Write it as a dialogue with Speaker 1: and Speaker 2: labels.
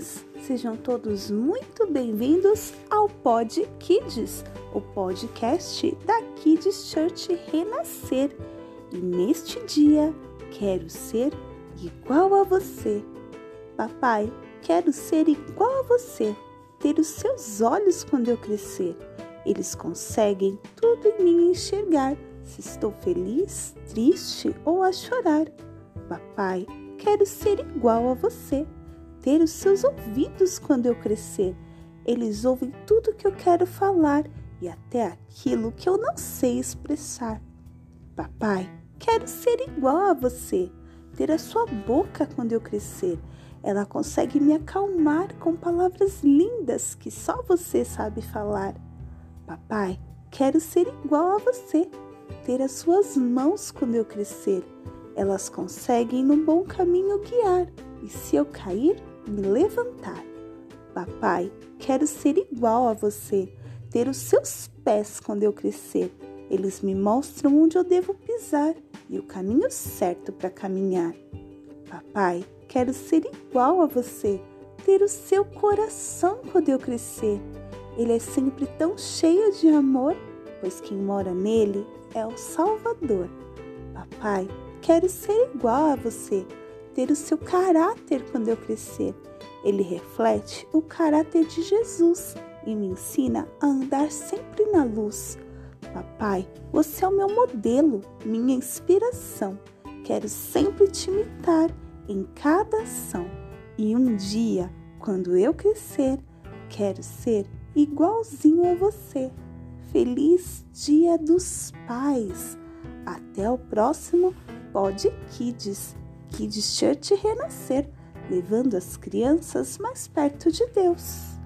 Speaker 1: jovens! Sejam todos muito bem-vindos ao Pod Kids, o podcast da Kids Church Renascer. E neste dia quero ser igual a você. Papai, quero ser igual a você, ter os seus olhos quando eu crescer. Eles conseguem tudo em mim enxergar, se estou feliz, triste ou a chorar. Papai, quero ser igual a você ter os seus ouvidos quando eu crescer. Eles ouvem tudo que eu quero falar e até aquilo que eu não sei expressar. Papai, quero ser igual a você, ter a sua boca quando eu crescer. Ela consegue me acalmar com palavras lindas que só você sabe falar. Papai, quero ser igual a você, ter as suas mãos quando eu crescer. Elas conseguem no bom caminho guiar, e se eu cair, me levantar. Papai, quero ser igual a você, ter os seus pés quando eu crescer. Eles me mostram onde eu devo pisar e o caminho certo para caminhar. Papai, quero ser igual a você, ter o seu coração quando eu crescer. Ele é sempre tão cheio de amor, pois quem mora nele é o Salvador. Papai, quero ser igual a você, ter o seu caráter quando eu crescer. Ele reflete o caráter de Jesus e me ensina a andar sempre na luz. Papai, você é o meu modelo, minha inspiração. Quero sempre te imitar em cada ação. E um dia, quando eu crescer, quero ser igualzinho a você. Feliz Dia dos Pais! Até o próximo Pod Kids. Kids Church renascer, levando as crianças mais perto de Deus.